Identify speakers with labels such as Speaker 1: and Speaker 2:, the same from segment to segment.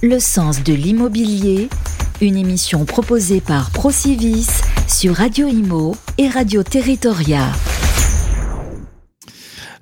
Speaker 1: Le sens de l'immobilier, une émission proposée par Procivis sur Radio Imo et Radio Territoria.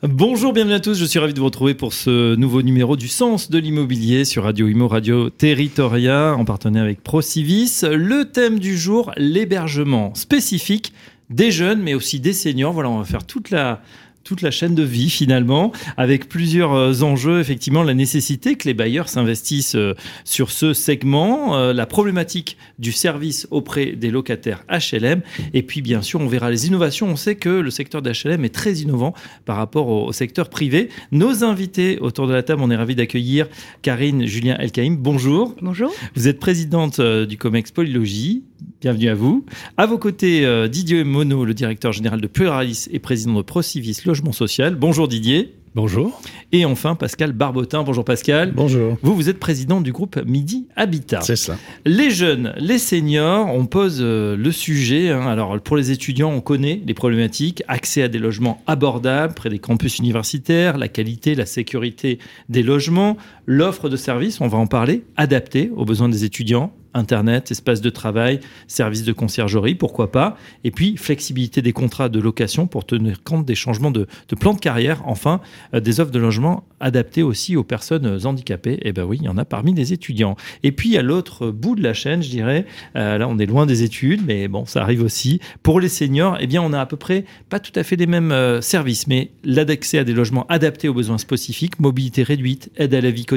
Speaker 2: Bonjour, bienvenue à tous. Je suis ravi de vous retrouver pour ce nouveau numéro du Sens de l'immobilier sur Radio Imo, Radio Territoria, en partenariat avec Procivis. Le thème du jour, l'hébergement spécifique des jeunes, mais aussi des seniors. Voilà, on va faire toute la toute la chaîne de vie finalement, avec plusieurs euh, enjeux, effectivement, la nécessité que les bailleurs s'investissent euh, sur ce segment, euh, la problématique du service auprès des locataires HLM, et puis bien sûr, on verra les innovations. On sait que le secteur d'HLM est très innovant par rapport au, secteur privé. Nos invités autour de la table, on est ravis d'accueillir Karine Julien Elkaïm. Bonjour.
Speaker 3: Bonjour.
Speaker 2: Vous êtes présidente du COMEX Polylogie. Bienvenue à vous. À vos côtés, Didier Monod, le directeur général de Pluralis et président de Procivis social. Bonjour Didier.
Speaker 4: Bonjour.
Speaker 2: Et enfin, Pascal Barbotin. Bonjour Pascal.
Speaker 4: Bonjour.
Speaker 2: Vous, vous êtes président du groupe Midi Habitat.
Speaker 4: C'est ça.
Speaker 2: Les jeunes, les seniors, on pose euh, le sujet. Hein. Alors, pour les étudiants, on connaît les problématiques. Accès à des logements abordables près des campus universitaires, la qualité, la sécurité des logements, l'offre de services, on va en parler, adaptée aux besoins des étudiants, Internet, espace de travail, service de conciergerie, pourquoi pas. Et puis, flexibilité des contrats de location pour tenir compte des changements de, plan de carrière. Enfin, euh, des offres de logement adaptées aussi aux personnes handicapées. Eh ben oui, il y en a parmi les étudiants. Et puis, à l'autre bout de la chaîne, je dirais, euh, là, on est loin des études, mais bon, ça arrive aussi. Pour les seniors, eh bien, on a à peu près pas tout à fait les mêmes euh, services, mais l'accès à des logements adaptés aux besoins spécifiques, mobilité réduite, aide à la vie quotidienne,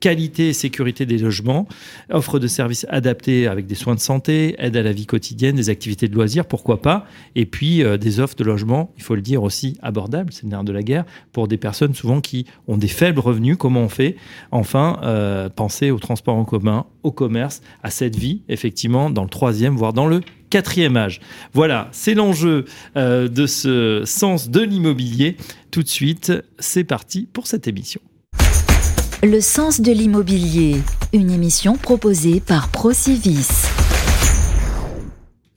Speaker 2: qualité et sécurité des logements, offre de services adaptés avec des soins de santé, aide à la vie quotidienne, des activités de loisirs, pourquoi pas, et puis euh, des offres de logement, il faut le dire aussi, abordables, c'est le nerf de la guerre, pour des personnes souvent qui ont des faibles revenus, comment on fait? Enfin, euh, penser au transport en commun, au commerce, à cette vie, effectivement, dans le troisième, voire dans le quatrième âge. Voilà, c'est l'enjeu euh, de ce sens de l'immobilier. Tout de suite, c'est parti pour cette émission.
Speaker 1: Le sens de l'immobilier, une émission proposée par Procivis.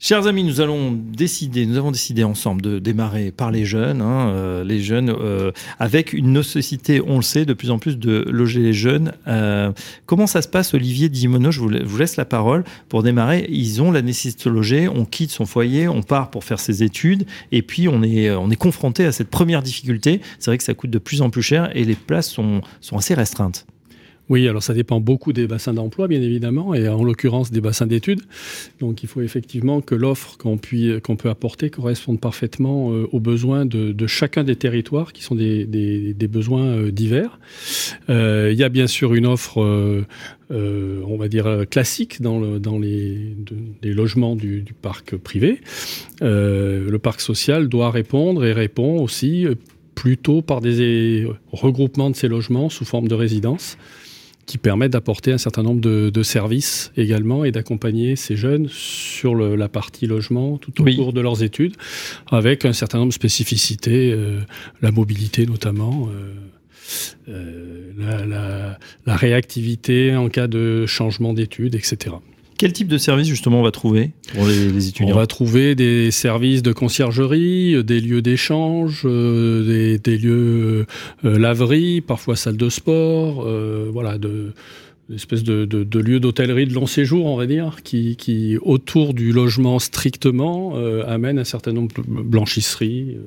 Speaker 2: Chers amis, nous allons décider, nous avons décidé ensemble de démarrer par les jeunes, hein, euh, les jeunes euh, avec une nécessité, on le sait, de plus en plus de loger les jeunes. Euh, comment ça se passe, Olivier Dimono Je vous, laisse la parole pour démarrer. Ils ont la nécessité de loger, on quitte son foyer, on part pour faire ses études, et puis on est, on est confronté à cette première difficulté. C'est vrai que ça coûte de plus en plus cher et les places sont, sont assez restreintes.
Speaker 4: Oui, alors ça dépend beaucoup des bassins d'emploi, bien évidemment, et en l'occurrence des bassins d'études. Donc il faut effectivement que l'offre qu'on peut apporter corresponde parfaitement euh, aux besoins de, chacun des territoires, qui sont des, besoins euh, divers. Euh, il y a bien sûr une offre, on va dire, classique dans, les, logements du, du, parc privé. le parc social doit répondre et répond aussi plutôt par des regroupements de ces logements sous forme de résidence qui permettent d'apporter un certain nombre de, services également et d'accompagner ces jeunes sur la partie logement tout au cours de leurs études, avec un certain nombre de spécificités, euh, la mobilité notamment. Euh, euh, la, réactivité en cas de changement d'études, etc.
Speaker 2: Quel type de service justement on va trouver pour les, étudiants
Speaker 4: On va trouver des services de conciergerie, des lieux d'échange, euh, des, lieux euh, laverie, parfois salle de sport, euh, voilà, de espèce de, de, lieux d'hôtellerie de long séjour, on va dire, qui, qui autour du logement strictement amène un certain nombre de blanchisseries.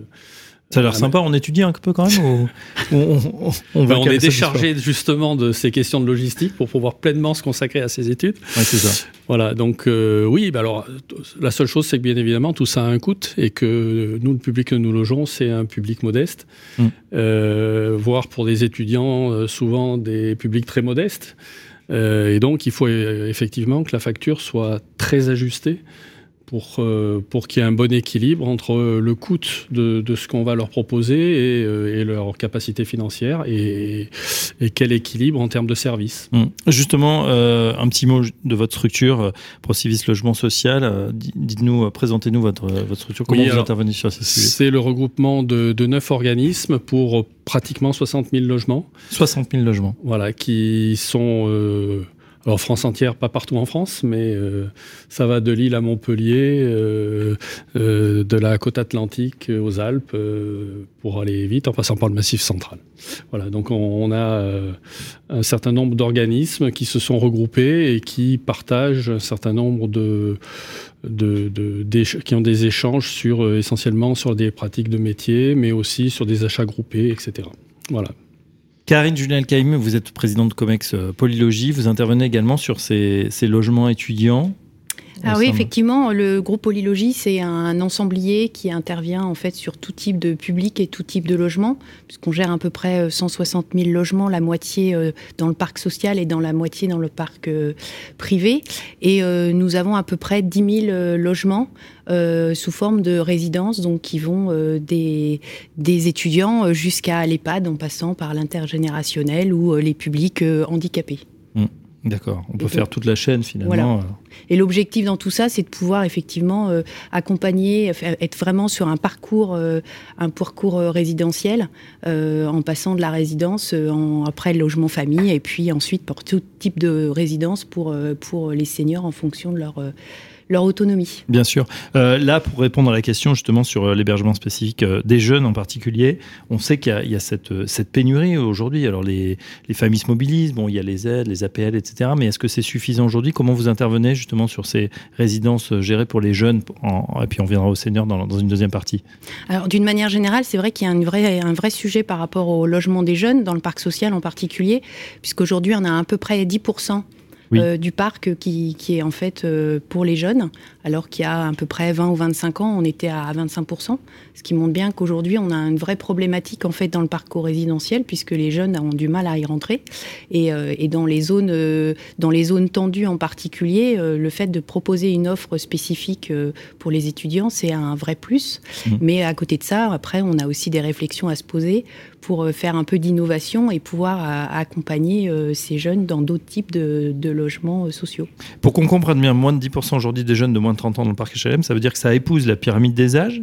Speaker 2: Ça a l'air sympa, on étudie un peu quand même
Speaker 4: On, on, est déchargé justement de ces questions de logistique pour pouvoir pleinement se consacrer à ces études.
Speaker 2: c'est ça.
Speaker 4: Voilà, donc euh, oui, bah alors la seule chose c'est que bien évidemment tout ça a un coût et que nous, le public que nous logeons, c'est un public modeste, mm. euh, voire pour des étudiants, euh, souvent des publics très modestes. et donc il faut effectivement que la facture soit très ajustée pour, euh, pour qu'il y ait un bon équilibre entre le coût de, de ce qu'on va leur proposer et, euh, et, leur capacité financière et, et, quel équilibre en termes de services.
Speaker 2: Hum. Justement, euh, un petit mot de votre structure, Procivis Logement Social. Dites-nous, présentez-nous votre, votre structure. Comment vous intervenez sur ces sujets
Speaker 4: C'est le regroupement de, de neuf organismes pour pratiquement 60 000 logements.
Speaker 2: 60 000 logements.
Speaker 4: Voilà, qui sont Alors France entière, pas partout en France, mais ça va de Lille à Montpellier, de la côte atlantique aux Alpes, pour aller vite, en passant par le Massif central. Voilà, donc on, a un certain nombre d'organismes qui se sont regroupés et qui partagent un certain nombre de, de, qui ont des échanges sur essentiellement sur des pratiques de métier, mais aussi sur des achats groupés, etc. Voilà.
Speaker 2: Karine Julien Caïm, vous êtes présidente de Comex euh, Polylogie. Vous intervenez également sur ces, logements étudiants.
Speaker 3: Ah oui, effectivement, le groupe Polylogie, c'est un ensemblier qui intervient en fait sur tout type de public et tout type de logement, puisqu'on gère à peu près 160 euh, 000 logements, la moitié euh, dans le parc social et dans la moitié dans le parc privé. Et nous avons à peu près 10 000 logements euh, sous forme de résidence, donc qui vont euh, des, des étudiants jusqu'à l'EHPAD en passant par l'intergénérationnel ou euh, les publics handicapés.
Speaker 2: D'accord, on peut faire toute la chaîne finalement.
Speaker 3: Et l'objectif dans tout ça, c'est de pouvoir effectivement accompagner, être vraiment sur un parcours, un parcours résidentiel, en passant de la résidence en, après le logement famille, et puis ensuite pour tout type de résidence pour, pour les seniors en fonction de leur leur autonomie.
Speaker 2: Bien sûr. Euh, là, pour répondre à la question justement sur euh, l'hébergement spécifique euh, des jeunes en particulier, on sait qu'il y a, cette, cette, pénurie aujourd'hui. Alors les, les, familles se mobilisent, bon, il y a les aides, les APL, etc. Mais est-ce que c'est suffisant aujourd'hui? Comment vous intervenez justement sur ces résidences gérées pour les jeunes Et puis on viendra aux seniors dans, dans une deuxième partie?
Speaker 3: Alors d'une manière générale, c'est vrai qu'il y a un vrai, un vrai sujet par rapport au logement des jeunes, dans le parc social en particulier, puisqu'aujourd'hui on a à peu près 10% euh, du parc qui, est en fait euh, pour les jeunes, alors qu'il y a à peu près 20 ou 25 ans, on était à 25%, ce qui montre bien qu'aujourd'hui, on a une vraie problématique en fait dans le parcours résidentiel, puisque les jeunes ont du mal à y rentrer. Et, euh, dans, les zones, dans les zones tendues en particulier, le fait de proposer une offre spécifique pour les étudiants, c'est un vrai plus. Mmh. Mais à côté de ça, après, on a aussi des réflexions à se poser pour euh, faire un peu d'innovation et pouvoir euh, accompagner euh, ces jeunes dans d'autres types de, logements sociaux.
Speaker 2: Pour qu'on comprenne bien, moins de 10% aujourd'hui des jeunes de moins de 30 ans dans le parc HLM, ça veut dire que ça épouse la pyramide des âges,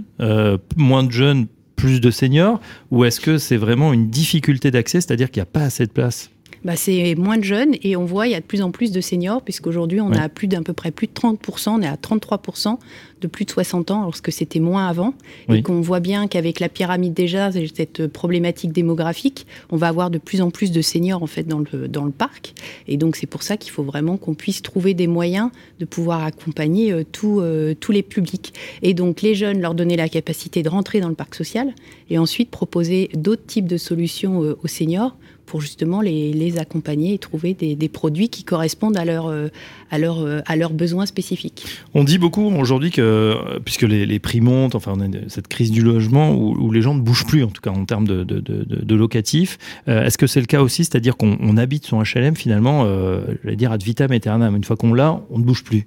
Speaker 2: moins de jeunes, plus de seniors, ou est-ce que c'est vraiment une difficulté d'accès, c'est-à-dire qu'il n'y a pas assez de place
Speaker 3: bah, c'est moins de jeunes et on voit il y a de plus en plus de seniors puisqu'aujourd'hui on a plus d'un peu près plus de 30%, on est à 33% de plus de 60 ans alors que c'était moins avant. Et qu'on voit bien qu'avec la pyramide déjà cette problématique démographique, on va avoir de plus en plus de seniors en fait dans le dans le parc. Et donc c'est pour ça qu'il faut vraiment qu'on puisse trouver des moyens de pouvoir accompagner euh, euh, tous les publics. Et donc les jeunes leur donner la capacité de rentrer dans le parc social et ensuite proposer d'autres types de solutions euh, aux seniors pour justement les, les, accompagner et trouver des, des, produits qui correspondent à, leur, euh, à, leur, euh, à leurs besoins spécifiques.
Speaker 2: On dit beaucoup aujourd'hui que, puisque les, les, prix montent, enfin on a cette crise du logement où, où, les gens ne bougent plus, en tout cas en termes de, de, de, de locatifs, euh, est-ce que c'est le cas aussi? C'est-à-dire qu'on habite son HLM finalement, euh, j'allais dire ad vitam aeternam, une fois qu'on l'a, on ne bouge plus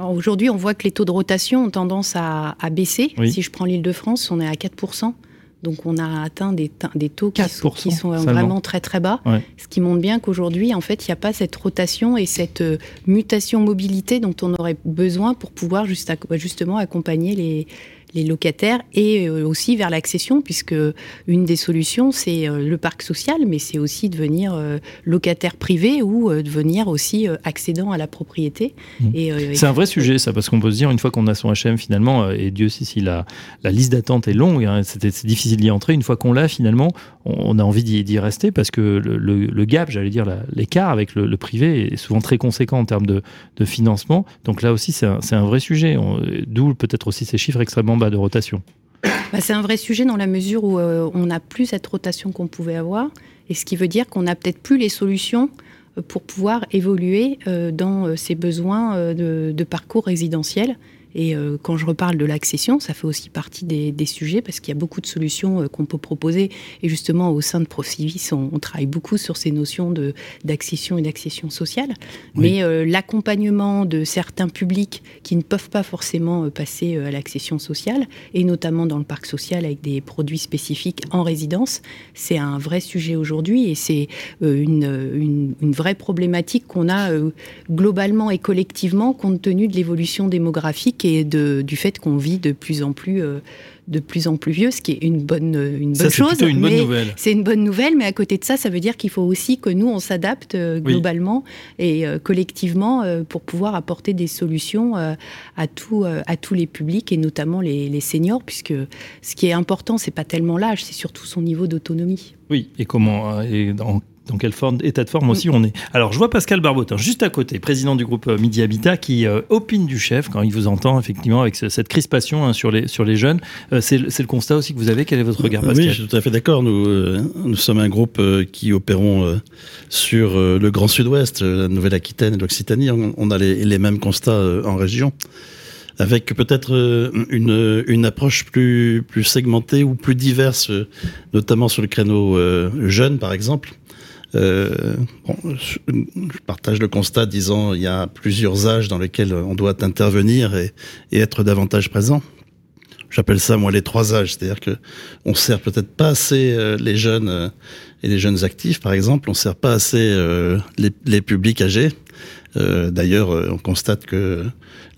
Speaker 3: Aujourd'hui, on voit que les taux de rotation ont tendance à, à baisser. Si je prends l'île de France, on est à 4%. Donc on a atteint des, des taux qui sont, vraiment très très bas, ce qui montre bien qu'aujourd'hui, en fait, il n'y a pas cette rotation et cette euh, mutation mobilité dont on aurait besoin pour pouvoir justement accompagner les, les locataires et euh, aussi vers l'accession, puisque une des solutions, c'est euh, le parc social, mais c'est aussi devenir euh, locataire privé ou devenir aussi accédant à la propriété.
Speaker 2: Mmh. c'est un vrai sujet, ça, parce qu'on peut se dire, une fois qu'on a son HM, finalement, et Dieu sait si la, la liste d'attente est longue, hein, c'est difficile d'y entrer, une fois qu'on l'a, finalement, on, a envie d'y rester, parce que le, gap, j'allais dire, l'écart avec le, privé est souvent très conséquent en termes de, de financement. Donc là aussi, c'est un, un, vrai sujet, d'où peut-être aussi ces chiffres extrêmement de rotation.
Speaker 3: Bah, C'est un vrai sujet dans la mesure où euh, on n'a plus cette rotation qu'on pouvait avoir, et ce qui veut dire qu'on n'a peut-être plus les solutions euh, pour pouvoir évoluer euh, dans ces besoins de, parcours résidentiel et euh, quand je reparle de l'accession, ça fait aussi partie des, sujets parce qu'il y a beaucoup de solutions euh, qu'on peut proposer. Et justement, au sein de Procivis, on, on travaille beaucoup sur ces notions d'accession et d'accession sociale. Mais euh, l'accompagnement de certains publics qui ne peuvent pas forcément passer à l'accession sociale, et notamment dans le parc social avec des produits spécifiques en résidence, c'est un vrai sujet aujourd'hui et c'est une, une, vraie problématique qu'on a globalement et collectivement compte tenu de l'évolution démographique et de, du fait qu'on vit de plus en plus de plus en plus vieux, ce qui est une bonne, une bonne chose.
Speaker 2: C'est une bonne nouvelle.
Speaker 3: C'est une bonne nouvelle, mais à côté de ça, ça veut dire qu'il faut aussi que nous, on s'adapte euh, globalement et euh, collectivement euh, pour pouvoir apporter des solutions à, tout, à tous les publics et notamment les, les seniors, puisque ce qui est important, c'est pas tellement l'âge, c'est surtout son niveau d'autonomie.
Speaker 2: Oui, et comment et dans quel forme, état de forme aussi on est. Alors, je vois Pascal Barbotin, juste à côté, président du groupe euh, Midi Habitat, qui euh, opine du chef quand il vous entend, effectivement, avec cette crispation hein, sur, les, sur les jeunes. Euh, c'est le constat aussi que vous avez. Quel est votre regard, Pascal
Speaker 5: Oui, je suis tout à fait d'accord. Nous, nous sommes un groupe qui opérons sur le Grand Sud-Ouest, la Nouvelle-Aquitaine et l'Occitanie. On, a les, les, mêmes constats en région avec peut-être une, une approche plus, plus segmentée ou plus diverse, notamment sur le créneau jeune, par exemple. Euh, bon, je, partage le constat disant il y a plusieurs âges dans lesquels on doit intervenir et, être davantage présent. J'appelle ça moi les trois âges, c'est-à-dire que on sert peut-être pas assez euh, les jeunes euh, et les jeunes actifs, par exemple, on sert pas assez euh, les, publics âgés. D'ailleurs, on constate que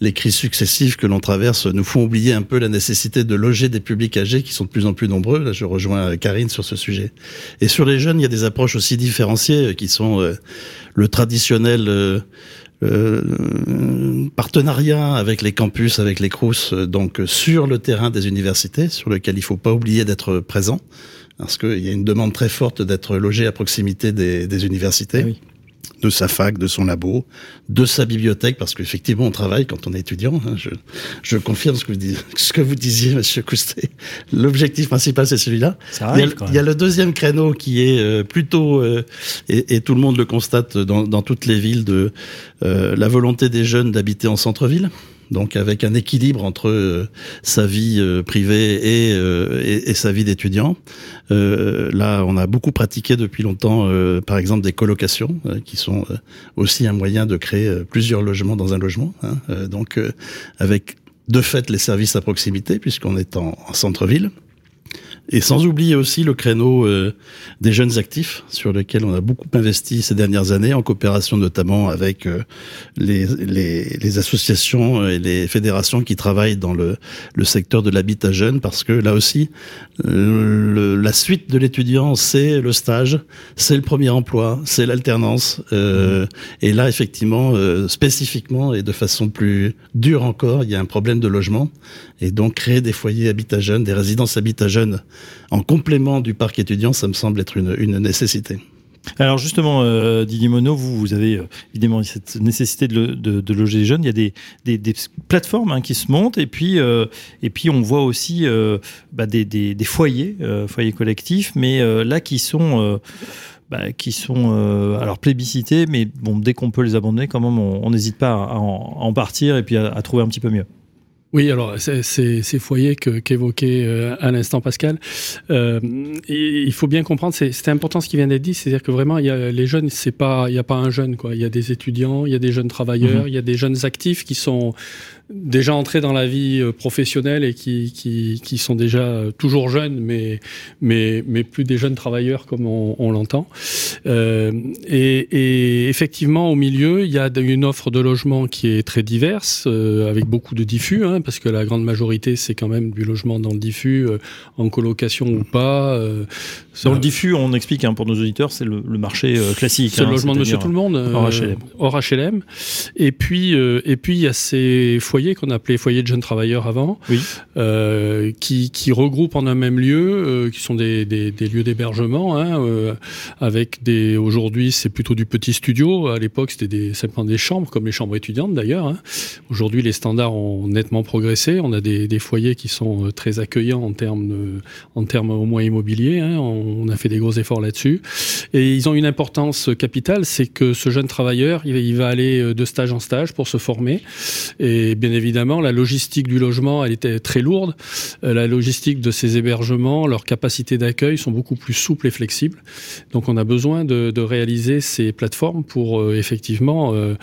Speaker 5: les crises successives que l'on traverse nous font oublier un peu la nécessité de loger des publics âgés qui sont de plus en plus nombreux. Là, je rejoins Karine sur ce sujet. Et sur les jeunes, il y a des approches aussi différenciées euh, qui sont euh, le traditionnel euh, partenariat avec les campus, avec les CRUS, donc sur le terrain des universités, sur lequel il ne faut pas oublier d'être présent, parce qu'il y a une demande très forte d'être logé à proximité des, des universités. Ah oui de sa fac, de son labo, de sa bibliothèque, parce qu'effectivement, on travaille quand on est étudiant. Hein. Je, je, confirme ce que, vous disiez, ce que vous disiez, Monsieur Coustet. L'objectif principal, c'est celui-là. Il, il, y a le deuxième créneau qui est euh, plutôt, euh, et, et, tout le monde le constate dans, dans toutes les villes, de euh, la volonté des jeunes d'habiter en centre-ville donc avec un équilibre entre euh, sa vie euh, privée et, euh, et, sa vie d'étudiant. là, on a beaucoup pratiqué depuis longtemps, par exemple, des colocations, qui sont aussi un moyen de créer plusieurs logements dans un logement. Hein, donc, avec de fait les services à proximité, puisqu'on est en centre-ville. Et sans oublier aussi le créneau euh, des jeunes actifs, sur lequel on a beaucoup investi ces dernières années, en coopération notamment avec euh, les, les, les, associations et les fédérations qui travaillent dans le, le secteur de l'habitat jeune, parce que là aussi, le, la suite de l'étudiant, c'est le stage, c'est le premier emploi, c'est l'alternance. Euh, et là, effectivement, spécifiquement et de façon plus dure encore, il y a un problème de logement. Et donc, créer des foyers habitat jeunes, des résidences habitat jeunes, en complément du parc étudiant, ça me semble être une, nécessité.
Speaker 2: Alors justement, euh, Didier Monod, vous, avez euh, évidemment cette nécessité de, loger les jeunes. Il y a des, plateformes hein, qui se montent et puis, euh, et puis on voit aussi bah, des, foyers, foyers collectifs, mais là qui sont... Bah, qui sont alors plébiscités, mais bon, dès qu'on peut les abandonner, quand même, on n'hésite pas à en, partir et puis à trouver un petit peu mieux.
Speaker 4: Oui, alors c'est ces foyers qu'évoquait euh, à l'instant Pascal, euh, il faut bien comprendre, c'est important ce qui vient d'être dit, c'est-à-dire que vraiment, il y a, les jeunes, c'est pas, il n'y a pas un jeune, quoi. Il y a des étudiants, il y a des jeunes travailleurs, mmh. il y a des jeunes actifs qui sont déjà entrés dans la vie euh, professionnelle et qui, qui, qui sont déjà euh, toujours jeunes, mais, mais, mais plus des jeunes travailleurs comme on, on l'entend. Euh, et, et, effectivement, au milieu, il y a une offre de logement qui est très diverse, euh, avec beaucoup de diffus, hein, parce que la grande majorité, c'est quand même du logement dans le diffus, euh, en colocation ou pas. Euh,
Speaker 2: dans le diffus, on explique hein, pour nos auditeurs, c'est le, le, marché classique.
Speaker 4: C'est hein, le logement de Monsieur Tout le Monde,
Speaker 2: hors HLM.
Speaker 4: hors HLM. Et puis, et puis il y a ces foyers qu'on appelait foyers de jeunes travailleurs avant,
Speaker 2: oui.
Speaker 4: euh, qui, qui, regroupent en un même lieu, euh, qui sont des, des, des lieux d'hébergement, hein, euh, avec des. Aujourd'hui, c'est plutôt du petit studio. À l'époque, c'était des, simplement des chambres, comme les chambres étudiantes d'ailleurs. Hein. Aujourd'hui, les standards ont nettement progressé. On a des, des foyers qui sont très accueillants en termes, de, en termes au moins immobiliers. Hein. On, on, a fait des gros efforts là-dessus. Et ils ont une importance capitale, c'est que ce jeune travailleur, il, il va aller de stage en stage pour se former. Et bien évidemment, la logistique du logement, était très lourde. Euh, la logistique de ces hébergements, leurs capacités d'accueil sont beaucoup plus souples et flexibles. Donc, on a besoin de, réaliser ces plateformes pour euh, effectivement euh,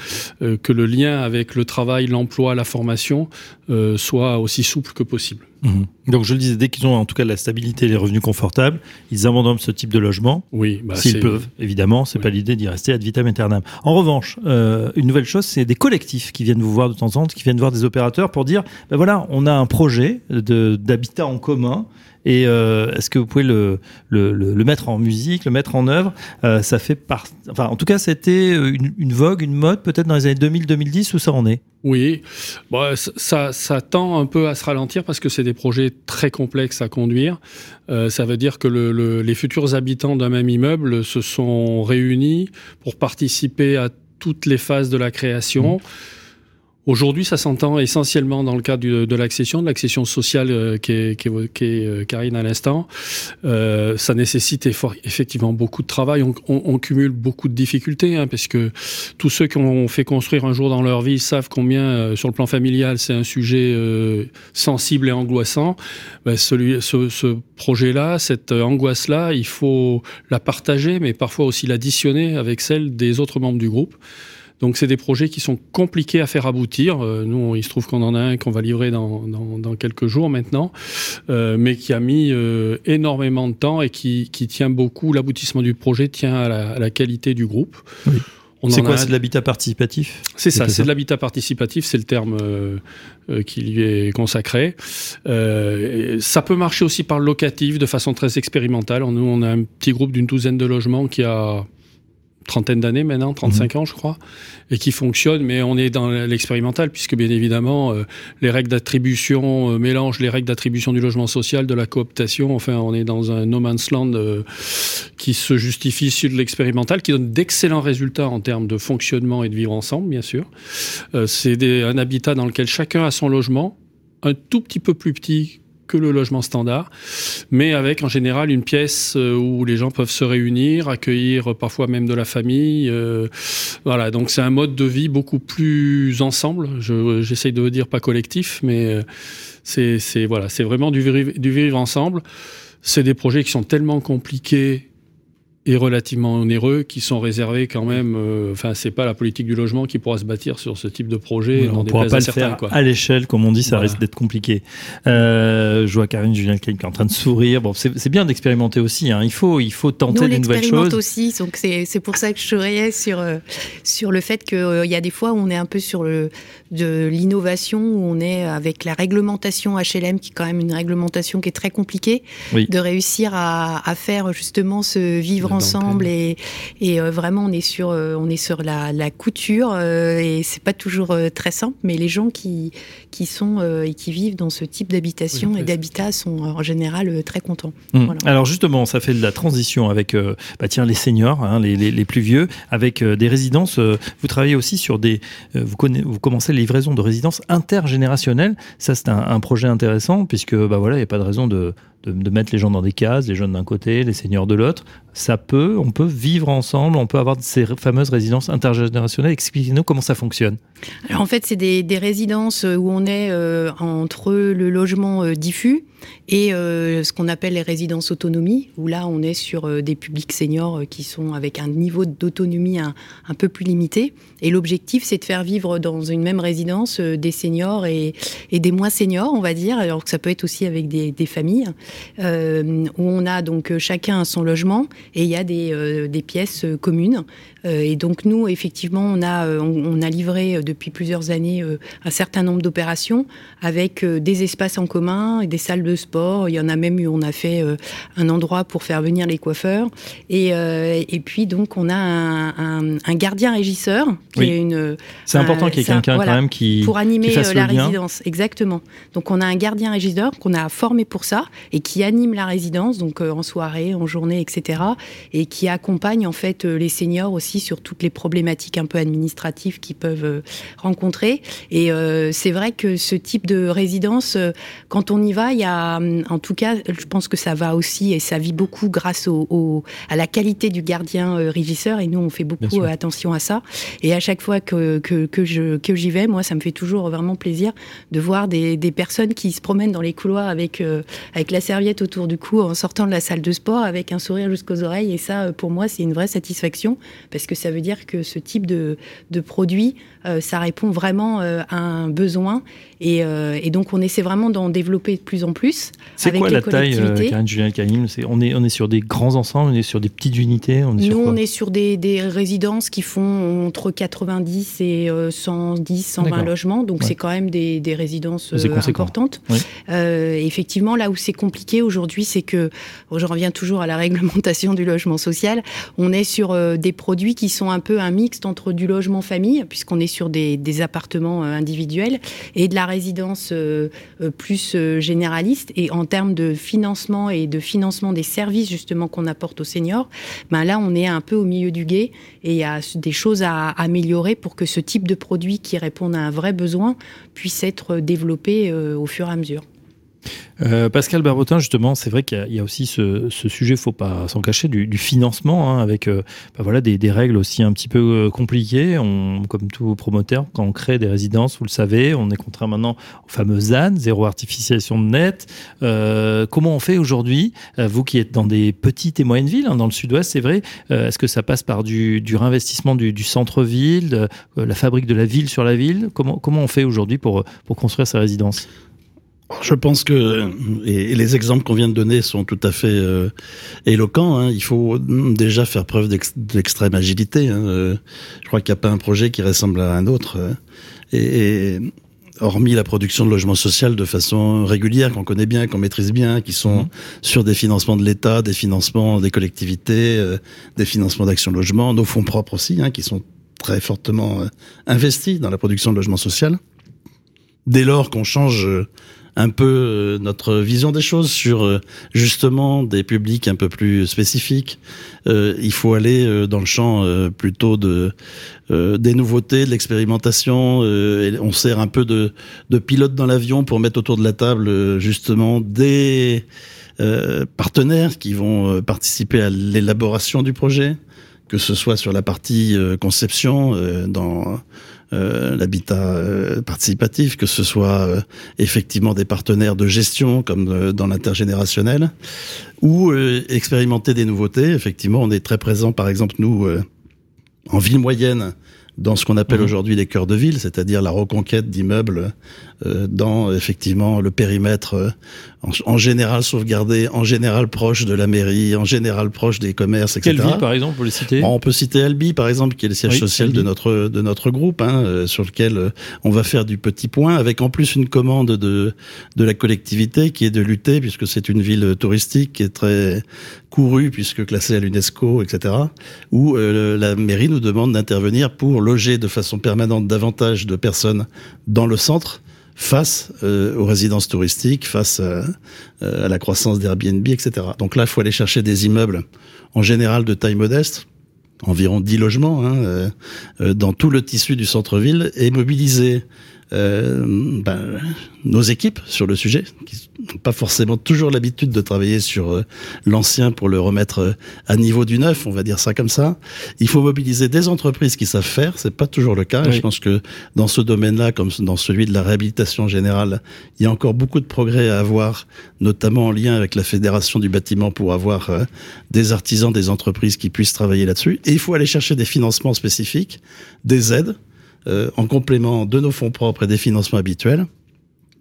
Speaker 4: que le lien avec le travail, l'emploi, la formation euh, soit aussi souple que possible.
Speaker 2: Mmh. Donc je le disais, dès qu'ils ont en tout cas la stabilité et les revenus confortables, ils abandonnent ce type de logement.
Speaker 4: Oui,
Speaker 2: bah s'ils peuvent, évidemment. C'est oui. pas l'idée d'y rester ad vitam aeternam. En revanche, euh, une nouvelle chose, c'est des collectifs qui viennent vous voir de temps en temps, qui viennent voir des des opérateurs pour dire, ben voilà, on a un projet d'habitat en commun et euh, est-ce que vous pouvez le, le, le, mettre en musique, le mettre en œuvre? Euh, Ça fait part... Enfin, en tout cas, c'était une, une, vogue, une mode, peut-être dans les années 2000-2010, où ça en est?
Speaker 4: Oui, bon, ça, ça tend un peu à se ralentir parce que c'est des projets très complexes à conduire. Euh, ça veut dire que le, les futurs habitants d'un même immeuble se sont réunis pour participer à toutes les phases de la création. Mmh. Aujourd'hui, ça s'entend essentiellement dans le cadre de l'accession, de l'accession sociale euh, qu'évoquait euh, Karine à l'instant. Euh, ça nécessite effectivement beaucoup de travail. On, on, on cumule beaucoup de difficultés, hein, parce que tous ceux qui ont fait construire un jour dans leur vie savent combien, euh, sur le plan familial, c'est un sujet euh, sensible et angoissant. Ben, celui, ce, ce projet-là, cette angoisse-là, il faut la partager, mais parfois aussi l'additionner avec celle des autres membres du groupe. Donc c'est des projets qui sont compliqués à faire aboutir. Euh, nous, il se trouve qu'on en a un qu'on va livrer dans, dans, dans, quelques jours maintenant, euh, mais qui a mis euh, énormément de temps et qui, qui tient beaucoup. L'aboutissement du projet tient à la, à la, qualité du groupe.
Speaker 2: Oui. C'est quoi C'est de l'habitat participatif?
Speaker 4: C'est ça, c'est de l'habitat participatif, c'est le terme euh, euh, qui lui est consacré. Euh, ça peut marcher aussi par le locatif de façon très expérimentale. Nous, on a un petit groupe d'une douzaine de logements qui a trentaine d'années maintenant, 35 mmh. ans je crois, et qui fonctionne, mais on est dans l'expérimental, puisque bien évidemment, euh, les règles d'attribution euh, mélangent les règles d'attribution du logement social, de la cooptation, enfin on est dans un no man's land euh, qui se justifie sur l'expérimental, qui donne d'excellents résultats en termes de fonctionnement et de vivre ensemble, bien sûr. C'est un habitat dans lequel chacun a son logement, un tout petit peu plus petit que le logement standard, mais avec en général une pièce euh, où les gens peuvent se réunir, accueillir parfois même de la famille. Euh, voilà, donc c'est un mode de vie beaucoup plus ensemble. J'essaye de dire pas collectif, mais euh, c'est voilà, c'est vraiment du du vivre ensemble. C'est des projets qui sont tellement compliqués et relativement onéreux qui sont réservés quand même. Euh, enfin, c'est pas la politique du logement qui pourra se bâtir sur ce type de projet.
Speaker 2: Oui, on ne pourra pas le certains, faire quoi. à l'échelle, comme on dit, ça voilà. risque d'être compliqué. Euh, je vois Karine Julien qui est en train de sourire. Bon, c'est bien d'expérimenter aussi. Hein. Il faut, il faut tenter
Speaker 3: Nous,
Speaker 2: des nouvelles choses.
Speaker 3: aussi. Donc c'est pour ça que je souriais sur euh, sur le fait qu'il euh, y a des fois où on est un peu sur le de l'innovation où on est avec la réglementation HLM qui est quand même une réglementation qui est très compliquée oui. de réussir à, à faire justement ce vivre ensemble et, et euh, vraiment on est sur euh, on est sur la, la couture euh, et c'est pas toujours très simple mais les gens qui qui sont et qui vivent dans ce type d'habitation oui, et d'habitat sont en général très contents.
Speaker 2: Mmh. Voilà. Alors justement ça fait de la transition avec bah tiens les seniors hein, les, les, les, plus vieux avec des résidences vous travaillez aussi sur des vous connaissez vous commencez la livraison de résidences intergénérationnelles ça c'est un, un, projet intéressant puisque bah voilà il n'y a pas de raison de de, mettre les gens dans des cases, les jeunes d'un côté, les seniors de l'autre. Ça peut, on peut vivre ensemble, on peut avoir ces fameuses résidences intergénérationnelles. Expliquez-nous comment ça fonctionne.
Speaker 3: Alors en fait, c'est des, résidences où on est euh, entre le logement euh, diffus et euh, ce qu'on appelle les résidences autonomie, où là on est sur euh, des publics seniors euh, qui sont avec un niveau d'autonomie un, peu plus limité. Et l'objectif, c'est de faire vivre dans une même résidence euh, des seniors et, des moins seniors, on va dire, alors que ça peut être aussi avec des, familles, euh, où on a donc chacun son logement et il y a euh, des pièces communes. Et donc nous, effectivement, on a, on, on a livré depuis plusieurs années un certain nombre d'opérations avec des espaces en commun des salles de sport. Il y en a même eu, on a fait euh, un endroit pour faire venir les coiffeurs. Et, euh, et puis donc on a un, un, un gardien régisseur qui
Speaker 2: oui.
Speaker 3: est une.
Speaker 2: C'est important qu'il y ait quelqu'un voilà, quand même qui
Speaker 3: pour animer
Speaker 2: qui
Speaker 3: euh, la résidence. Exactement. Donc on a un gardien régisseur qu'on a formé pour ça et qui anime la résidence donc euh, en soirée, en journée, etc. Et qui accompagne en fait euh, les seniors aussi sur toutes les problématiques un peu administratives qu'ils peuvent rencontrer. Et c'est vrai que ce type de résidence, quand on y va, il y a en tout cas, je pense que ça va aussi et ça vit beaucoup grâce au, au à la qualité du gardien euh, régisseur. Et nous, on fait beaucoup euh, attention à ça. Et à chaque fois que, que, que je que j'y vais, moi, ça me fait toujours vraiment plaisir de voir des, des personnes qui se promènent dans les couloirs avec euh, avec la serviette autour du cou en sortant de la salle de sport avec un sourire jusqu'aux oreilles. Et ça, pour moi, c'est une vraie satisfaction parce que ça veut dire que ce type de, produit, ça répond vraiment euh, à un besoin Et, euh, et, donc, on essaie vraiment d'en développer de plus en plus.
Speaker 2: C'est quoi la taille, euh, Julien Karim on est, on est sur des grands ensembles, on est sur des petites unités
Speaker 3: on est Nous, on est sur des, des, résidences qui font entre 90 et 110, 120 logements. Donc, c'est quand même des, des résidences euh, importantes. Euh, effectivement, là où c'est compliqué aujourd'hui, c'est que, je reviens toujours à la réglementation du logement social, on est sur euh, des produits qui sont un peu un mixte entre du logement famille, puisqu'on est sur des, appartements individuels, et de la résidence euh, euh, plus euh, généraliste. Et en termes de financement et de financement des services justement qu'on apporte aux seniors, ben là on est un peu au milieu du guet et il y a des choses à améliorer pour que ce type de produit qui répond à un vrai besoin puisse être développé au fur et à mesure.
Speaker 2: Euh, Pascal Barbotin, justement, c'est vrai qu'il y, a aussi ce, sujet, faut pas s'en cacher, du, financement, hein, avec euh, bah voilà, des, règles aussi un petit peu euh, compliquées. Comme tout promoteur, quand on crée des résidences, vous le savez, on est contraint maintenant au fameux ZAN, zéro artificialisation de net. comment on fait aujourd'hui, vous qui êtes dans des petites et moyennes villes, hein, dans le sud-ouest, c'est vrai, est-ce que ça passe par du, du réinvestissement du, centre-ville, la fabrique de la ville sur la ville? Comment, comment on fait aujourd'hui pour, pour construire ces résidences?
Speaker 5: Je pense que et, les exemples qu'on vient de donner sont tout à fait euh, éloquents. Hein. Il faut déjà faire preuve d'extrême agilité. Hein. Euh, je crois qu'il n'y a pas un projet qui ressemble à un autre. Hein. Et, hormis la production de logements sociaux de façon régulière, qu'on connaît bien, qu'on maîtrise bien, qui sont mmh. sur des financements de l'État, des financements des collectivités, euh, des financements d'action logement, nos fonds propres aussi, hein, qui sont très fortement investis dans la production de logements sociaux. Dès lors qu'on change un peu euh, notre vision des choses sur euh, justement des publics un peu plus spécifiques. Euh, il faut aller dans le champ plutôt de des nouveautés, de l'expérimentation. on sert un peu de, de pilote dans l'avion pour mettre autour de la table justement des partenaires qui vont participer à l'élaboration du projet, que ce soit sur la partie conception dans euh, l'habitat euh, participatif, que ce soit euh, effectivement des partenaires de gestion comme dans l'intergénérationnel, ou expérimenter des nouveautés. Effectivement, on est très présent, par exemple, nous, en ville moyenne, dans ce qu'on appelle mmh. aujourd'hui les cœurs de ville, c'est-à-dire la reconquête d'immeubles euh, dans effectivement le périmètre euh, en, général sauvegardé, en général proche de la mairie, en général proche des commerces, etc.
Speaker 2: Quelle ville, par exemple, vous les citer?
Speaker 5: On peut citer Albi, par exemple, qui est le siège social de notre de notre groupe, hein, euh, sur lequel on va faire du petit point, avec en plus une commande de de la collectivité qui est de lutter, puisque c'est une ville touristique qui est très courue, puisque classée à l'UNESCO, etc. Où la mairie nous demande d'intervenir pour loger de façon permanente davantage de personnes dans le centre face euh, aux résidences touristiques, face euh, euh, à la croissance d'Airbnb, etc. Donc là, il faut aller chercher des immeubles, en général de taille modeste, environ 10 logements, hein, dans tout le tissu du centre-ville, et mobiliser euh, ben, nos équipes sur le sujet, qui n'ont pas forcément toujours l'habitude de travailler sur euh, l'ancien pour le remettre euh, à niveau du neuf, on va dire ça comme ça. Il faut mobiliser des entreprises qui savent faire, c'est pas toujours le cas. Je pense que dans ce domaine-là, comme dans celui de la réhabilitation générale, il y a encore beaucoup de progrès à avoir, notamment en lien avec la fédération du bâtiment pour avoir des artisans, des entreprises qui puissent travailler là-dessus. Et il faut aller chercher des financements spécifiques, des aides euh, en complément de nos fonds propres et des financements habituels.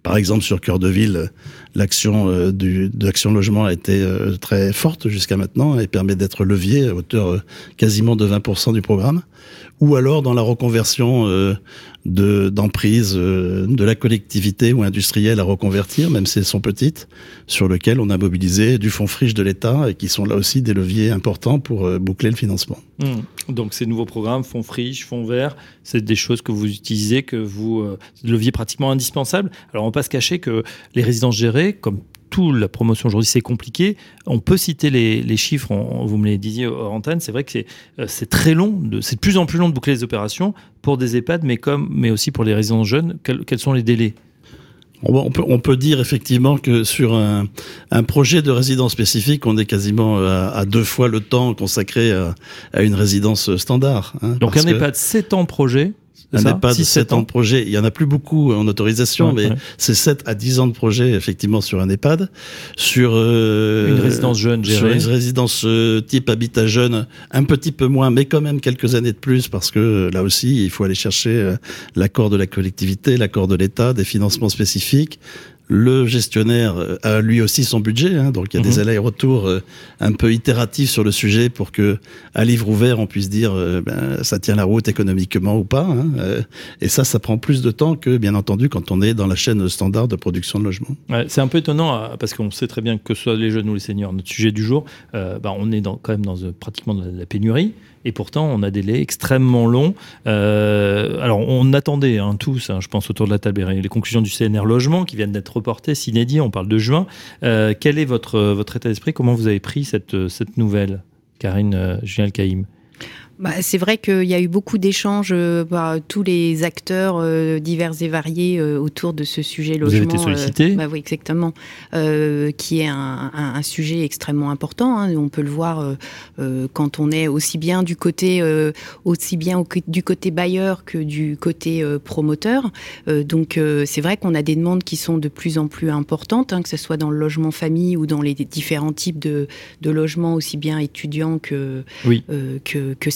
Speaker 5: Par exemple, sur Cœur de Ville, l'action euh, d'Action Logement a été euh, très forte jusqu'à maintenant et permet d'être levier à hauteur quasiment de 20% du programme. Ou alors dans la reconversion d'emprise euh, de la collectivité ou industrielle à reconvertir, même si elles sont petites, sur lequel on a mobilisé du fonds friche de l'État et qui sont là aussi des leviers importants pour euh, boucler le financement.
Speaker 2: Mmh. Donc ces nouveaux programmes, fonds friche, fonds verts, c'est des choses que vous utilisez, que vous euh, levier pratiquement indispensable. Alors on va pas se cacher que les résidences gérées, comme tout la promotion aujourd'hui, c'est compliqué. On peut citer les, chiffres, vous me les disiez en antenne, c'est vrai que euh, c'est très long, c'est de plus en plus long de boucler les opérations pour des EHPAD, mais, comme, mais aussi pour les résidents jeunes. Quels, sont les délais?
Speaker 5: On peut, on peut, dire effectivement que sur un, projet de résidence spécifique, on est quasiment à, deux fois le temps consacré à, une résidence standard.
Speaker 2: Hein, Donc un EHPAD, 7 ans de projet,
Speaker 5: Un EHPAD, 7 ans de projet. Il y en a plus beaucoup en autorisation, mais c'est 7 à 10 ans de projet, effectivement, sur un EHPAD. Sur
Speaker 2: euh, une résidence jeune,
Speaker 5: Sur une résidence euh, type habitat jeune, un petit peu moins, mais quand même quelques années de plus, parce que là aussi, il faut aller chercher l'accord de la collectivité, l'accord de l'État, des financements spécifiques. Le gestionnaire euh, a lui aussi son budget, hein, donc il y a des mhm. allers-retours euh, un peu itératifs sur le sujet pour que, à livre ouvert, on puisse dire euh, ben, ça tient la route économiquement ou pas. Hein, et ça, ça prend plus de temps que, bien entendu, quand on est dans la chaîne standard de production de logement.
Speaker 2: c'est un peu étonnant parce qu'on sait très bien que ce soit les jeunes ou les seniors, notre sujet du jour, bah, on est dans, quand même dans pratiquement de la pénurie et pourtant on a des délais extrêmement longs. Euh, alors on attendait hein, tous, hein, je pense autour de la table, les conclusions du CNR Logement qui viennent d'être reportées, s'inédit, on parle de juin. Euh, quel est votre, votre état d'esprit? Comment vous avez pris cette, cette nouvelle, Karine euh, Julien
Speaker 3: bah, c'est vrai qu'il y a eu beaucoup d'échanges euh, par tous les acteurs euh, divers et variés euh, autour de ce sujet logement. Vous
Speaker 2: avez été sollicité
Speaker 3: bah Oui, exactement. qui est un, un, sujet extrêmement important. Hein. On peut le voir quand on est aussi bien du côté aussi bien du côté bailleur que du côté promoteur. donc c'est vrai qu'on a des demandes qui sont de plus en plus importantes, hein, que ce soit dans le logement famille ou dans les différents types de, de logements, aussi bien étudiants que, oui. que, que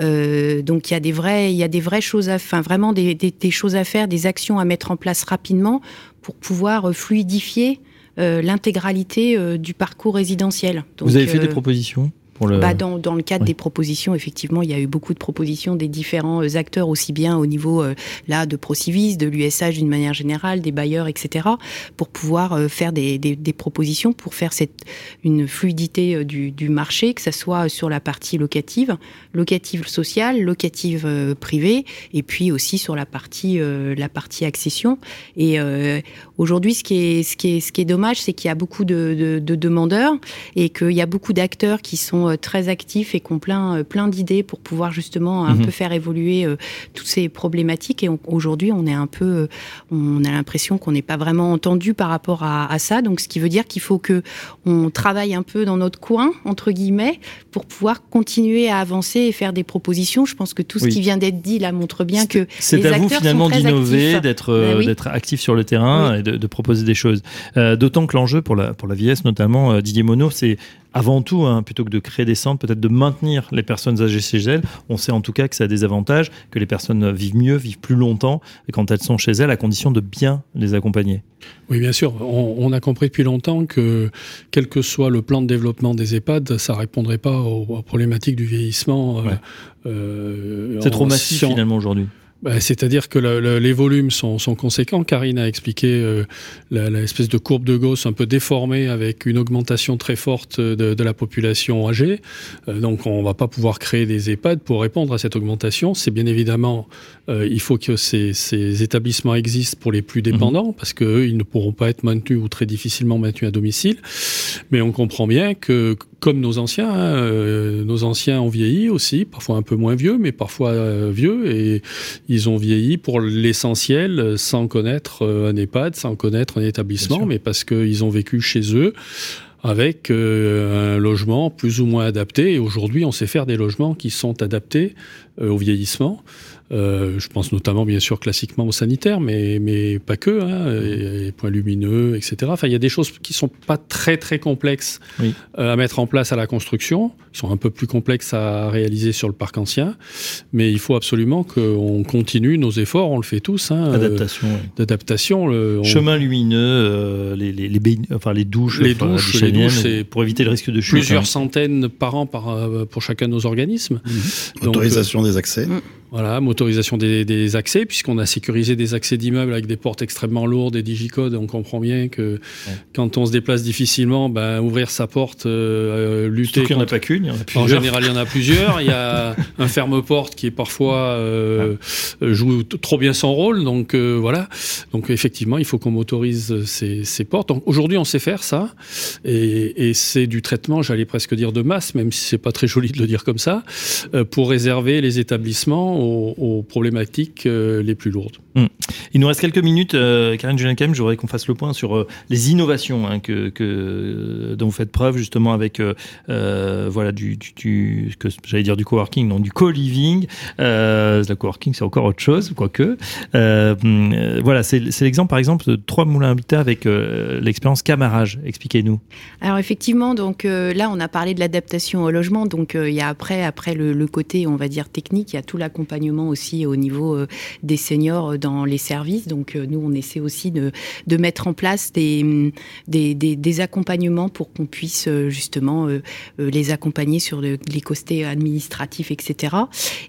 Speaker 3: euh, donc il y a des vrais, il y a des vraies choses à, enfin vraiment des, choses à faire, des actions à mettre en place rapidement pour pouvoir euh, fluidifier euh, l'intégralité du parcours résidentiel.
Speaker 2: Vous avez fait des propositions?
Speaker 3: Bah, dans, dans, le cadre des propositions, effectivement, il y a eu beaucoup de propositions des différents euh, acteurs, aussi bien au niveau euh, là de Procivis, de l'USH d'une manière générale, des bailleurs, etc., pour pouvoir euh, faire des, des, des, propositions pour faire cette, une fluidité du, du, marché, que ce soit sur la partie locative, locative sociale, locative privée, et puis aussi sur la partie, la partie accession. Et aujourd'hui, ce, qui est, ce, qui est, ce qui est dommage, c'est qu'il y a beaucoup de, de, de demandeurs et qu'il y a beaucoup d'acteurs qui sont euh, très actifs et qui ont plein, euh, plein d'idées pour pouvoir justement un mhm. peu faire évoluer euh, toutes ces problématiques. Et aujourd'hui, on est un peu, on a l'impression qu'on n'est pas vraiment entendu par rapport à, ça. Donc, ce qui veut dire qu'il faut que on travaille un peu dans notre coin entre guillemets pour pouvoir continuer à avancer et faire des propositions. Je pense que tout ce qui vient d'être dit là montre bien que
Speaker 2: c'est à vous finalement d'innover, d'être ben d'être actif sur le terrain et de, proposer des choses. D'autant que l'enjeu pour la pour la vieillesse notamment, Didier Monod, c'est avant tout, hein, plutôt que de créer des centres, peut-être de maintenir les personnes âgées chez elles. On sait en tout cas que ça a des avantages, que les personnes vivent mieux, vivent plus longtemps quand elles sont chez elles, à condition de bien les accompagner.
Speaker 4: Oui, bien sûr. On, a compris depuis longtemps que, quel que soit le plan de développement des EHPAD, ça répondrait pas aux, problématiques du vieillissement.
Speaker 2: Euh, euh, C'est trop massif finalement aujourd'hui.
Speaker 4: Bah, c'est-à-dire que les volumes sont, conséquents. Karine a expliqué euh, l'espèce de courbe de Gauss un peu déformée avec une augmentation très forte de, la population âgée. Euh, donc on ne va pas pouvoir créer des EHPAD pour répondre à cette augmentation. C'est bien évidemment, euh, il faut que ces, établissements existent pour les plus dépendants mhm. parce qu'eux, ils ne pourront pas être maintenus ou très difficilement maintenus à domicile. Mais on comprend bien que comme nos anciens, hein, nos anciens ont vieilli aussi, parfois un peu moins vieux, mais parfois vieux, et ils ont vieilli pour l'essentiel euh, sans connaître euh, un EHPAD, sans connaître un établissement, mais parce qu'ils ont vécu chez eux avec euh, un logement plus ou moins adapté. Et aujourd'hui, on sait faire des logements qui sont adaptés au vieillissement. Euh, je pense notamment, bien sûr, classiquement au sanitaire, mais, mais pas que, hein, les points lumineux, etc. Enfin, il y a des choses qui sont pas très, très complexes euh, à mettre en place à la construction, qui sont un peu plus complexes à réaliser sur le parc ancien, mais il faut absolument qu'on continue nos efforts, on le fait tous. Hein,
Speaker 2: euh, Adaptation.
Speaker 4: D'adaptation.
Speaker 2: Le, Chemin lumineux, les, les, les, enfin, les douches,
Speaker 4: les douches, les douches
Speaker 2: pour éviter le risque de chute.
Speaker 4: Plusieurs hein. centaines par an par, pour chacun de nos organismes.
Speaker 5: Mhm. Autorisation des accès.
Speaker 4: Voilà, motorisation des, accès, puisqu'on a sécurisé des accès d'immeubles avec des portes extrêmement lourdes et digicodes. On comprend bien que quand on se déplace difficilement, ben, ouvrir sa porte, euh, lutter.
Speaker 2: Surtout qu'il n'y en a pas qu'une,
Speaker 4: En général, il y en a plusieurs. Il y a un ferme-porte qui est parfois euh, joue trop bien son rôle. Donc euh, voilà. Donc effectivement, il faut qu'on motorise ces, portes. Aujourd'hui, on sait faire ça, et, et c'est du traitement, j'allais presque dire de masse, même si c'est pas très joli de le dire comme ça, pour réserver les établissements aux, problématiques les plus lourdes.
Speaker 2: Hmm. Il nous reste quelques minutes, euh, Karine Julien je voudrais qu'on fasse le point sur euh, les innovations hein, que, que, dont vous faites preuve justement avec euh, euh voilà du, du, que j'allais dire du coworking, non du co-living. Euh, le coworking c'est encore autre chose, quoique. Hmm, voilà, c'est l'exemple par exemple de trois moulins habitat avec l'expérience Camarage. Expliquez-nous.
Speaker 3: Alors effectivement, donc là on a parlé de l'adaptation au logement, donc il y a après après le, le, côté on va dire technique, il y a tout l'accompagnement aussi au niveau des seniors dans les services. Donc euh, nous, on essaie aussi de, de mettre en place des, des, des, accompagnements pour qu'on puisse euh, justement euh, les accompagner sur les costés administratifs, etc.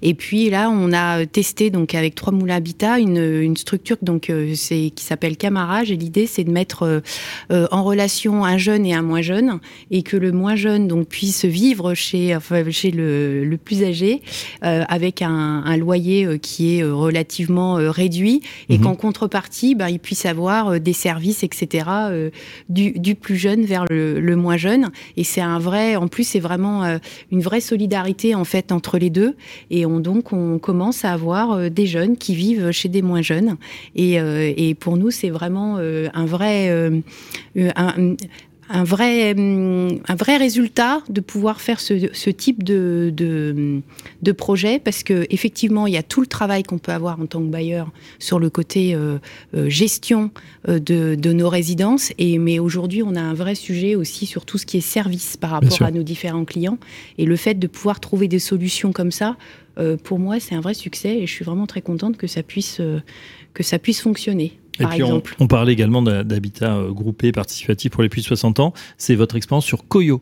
Speaker 3: Et puis là, on a testé donc avec Trois Moulins Habitat une, une structure donc c'est qui s'appelle Camarage. Et l'idée, c'est de mettre en relation un jeune et un moins jeune, et que le moins jeune donc puisse vivre chez chez le, plus âgé avec un loyer qui est relativement réduit et mhm. qu'en contrepartie, ben, il puisse avoir euh, des services, etc., euh, du, plus jeune vers le, moins jeune. Et c'est un vrai, en plus, c'est vraiment euh, une vraie solidarité en fait entre les deux. Et on, donc, on commence à avoir des jeunes qui vivent chez des moins jeunes. Et, et pour nous, c'est vraiment un vrai, un, un vrai, hum, un vrai résultat de pouvoir faire ce, ce type de, de, de, projet parce que effectivement il y a tout le travail qu'on peut avoir en tant que bailleur sur le côté euh, euh, gestion euh, de, de, nos résidences. Et mais aujourd'hui on a un vrai sujet aussi sur tout ce qui est service par rapport à nos différents clients. Et le fait de pouvoir trouver des solutions comme ça pour moi c'est un vrai succès et je suis vraiment très contente que ça puisse que ça puisse fonctionner. Et puis
Speaker 2: On, parlait également d'habitat euh, groupé participatif pour les plus de 60 ans. C'est votre expérience sur Koyo.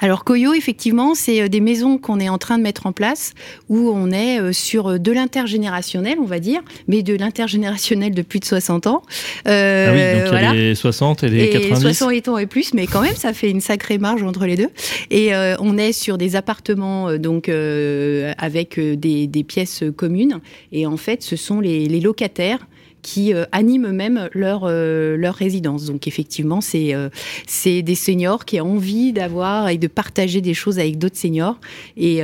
Speaker 3: Alors Koyo, effectivement, c'est euh, des maisons qu'on est en train de mettre en place où on est euh, sur de l'intergénérationnel, on va dire, mais de l'intergénérationnel de plus de 60 ans.
Speaker 2: Euh, ah oui, donc il y a les 60 et les et 90.
Speaker 3: 60 ans et plus, mais quand même, ça fait une sacrée marge entre les deux. Et on est sur des appartements donc avec des, des, pièces communes. Et en fait, ce sont les, les locataires qui euh, animent même leur, euh, leur résidence. Donc effectivement, c'est euh, c'est des seniors qui ont envie d'avoir et de partager des choses avec d'autres seniors. Et,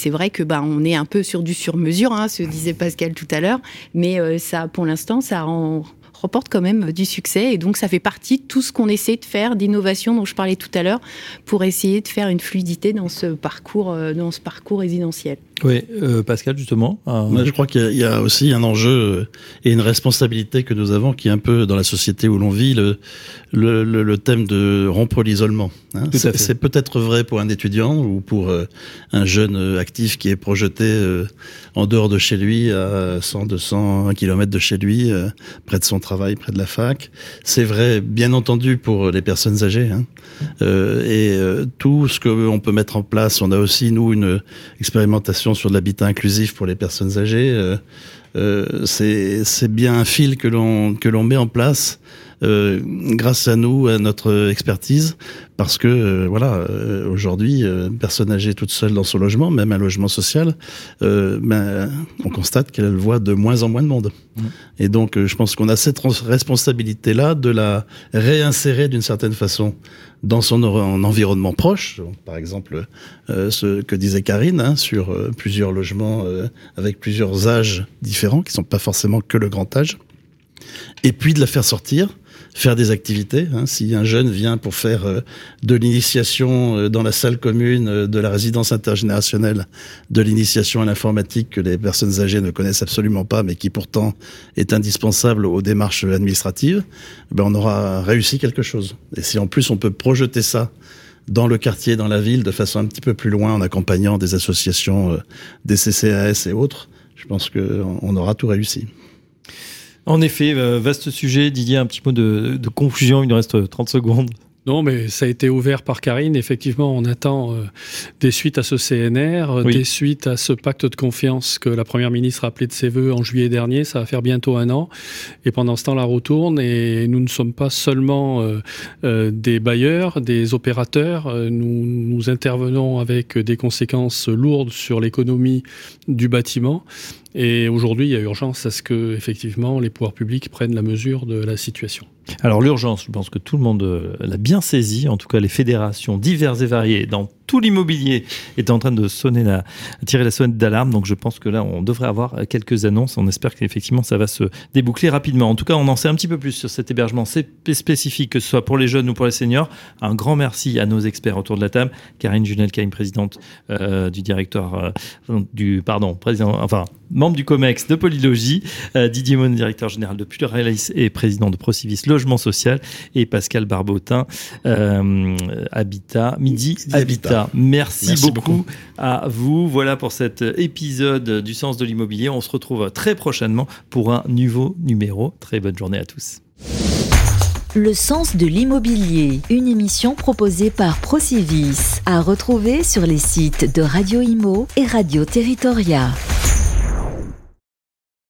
Speaker 3: c'est vrai que bah, on est un peu sur du sur-mesure, hein, ce disait Pascal tout à l'heure, mais ça, pour l'instant, ça rend reporte quand même du succès. Et donc, ça fait partie de tout ce qu'on essaie de faire, d'innovation dont je parlais tout à l'heure, pour essayer de faire une fluidité dans ce parcours, dans ce parcours résidentiel.
Speaker 2: Oui, euh, Pascal, justement.
Speaker 5: Euh, je crois qu'il y, a aussi un enjeu euh, et une responsabilité que nous avons qui est un peu dans la société où l'on vit, le, le, le, thème de rompre l'isolement. Hein. C'est peut-être vrai pour un étudiant ou pour un jeune actif qui est projeté en dehors de chez lui, à 100, 200 km de chez lui, près de son travail, près de la fac. C'est vrai, bien entendu, pour les personnes âgées. Hein. et tout ce qu'on peut mettre en place, on a aussi, nous, une expérimentation sur l'habitat inclusif pour les personnes âgées. Euh, euh, c'est bien un fil que l'on met en place euh, grâce à nous, à notre expertise, parce que euh, voilà, euh, aujourd'hui, euh, personne âgée toute seule dans son logement, même un logement social, ben, on constate qu'elle voit de moins en moins de monde. Mmh. Et donc, je pense qu'on a cette responsabilité-là de la réinsérer d'une certaine façon dans son environnement proche. Par exemple, ce que disait Karine hein, sur plusieurs logements avec plusieurs âges différents, qui sont pas forcément que le grand âge. Et puis de la faire sortir faire des activités. Hein. Si un jeune vient pour faire euh, de l'initiation euh, dans la salle commune euh, de la résidence intergénérationnelle, de l'initiation à l'informatique que les personnes âgées ne connaissent absolument pas, mais qui pourtant est indispensable aux démarches administratives, ben on aura réussi quelque chose. Et si en plus on peut projeter ça dans le quartier, dans la ville, de façon un petit peu plus loin, en accompagnant des associations, des CCAS et autres, je pense qu'on aura tout réussi.
Speaker 2: En effet, euh, vaste sujet. Didier, un petit mot de, de conclusion. Il nous reste 30 secondes.
Speaker 4: Non, mais ça a été ouvert par Karine. Effectivement, on attend euh, des suites à ce CNR, euh, des suites à ce pacte de confiance que la Première ministre a appelé de ses voeux en juillet dernier. Ça va faire bientôt un an. Et pendant ce temps, la roue tourne et nous ne sommes pas seulement euh, des bailleurs, des opérateurs. Nous, nous intervenons avec des conséquences lourdes sur l'économie du bâtiment. Et aujourd'hui, il y a urgence à ce que, effectivement, les pouvoirs publics prennent la mesure de la situation.
Speaker 2: Alors l'urgence, je pense que tout le monde l'a bien saisi, en tout cas les fédérations diverses et variées dans tout l'immobilier est en train de sonner la, tirer la sonnette d'alarme. Donc je pense que là, on devrait avoir quelques annonces. On espère qu'effectivement, ça va se déboucler rapidement. En tout cas, on en sait un petit peu plus sur cet hébergement spécifique, que ce soit pour les jeunes ou pour les seniors. Un grand merci à nos experts autour de la table. Karine Junelkheim, présidente euh, du directeur, euh, du, pardon, président, enfin, membre du COMEX de Polylogie, euh, Didier Mon, directeur général de Pluralis et président de Procivis Logement Social, et Pascal Barbotin, Habitat, Midi, Habitat. Merci, beaucoup, à vous. Voilà pour cet épisode du sens de l'immobilier. On se retrouve très prochainement pour un nouveau numéro. Très bonne journée à tous.
Speaker 1: Le sens de l'immobilier, une émission proposée par Procivis, à retrouver sur les sites de Radio Imo et Radio Territoria.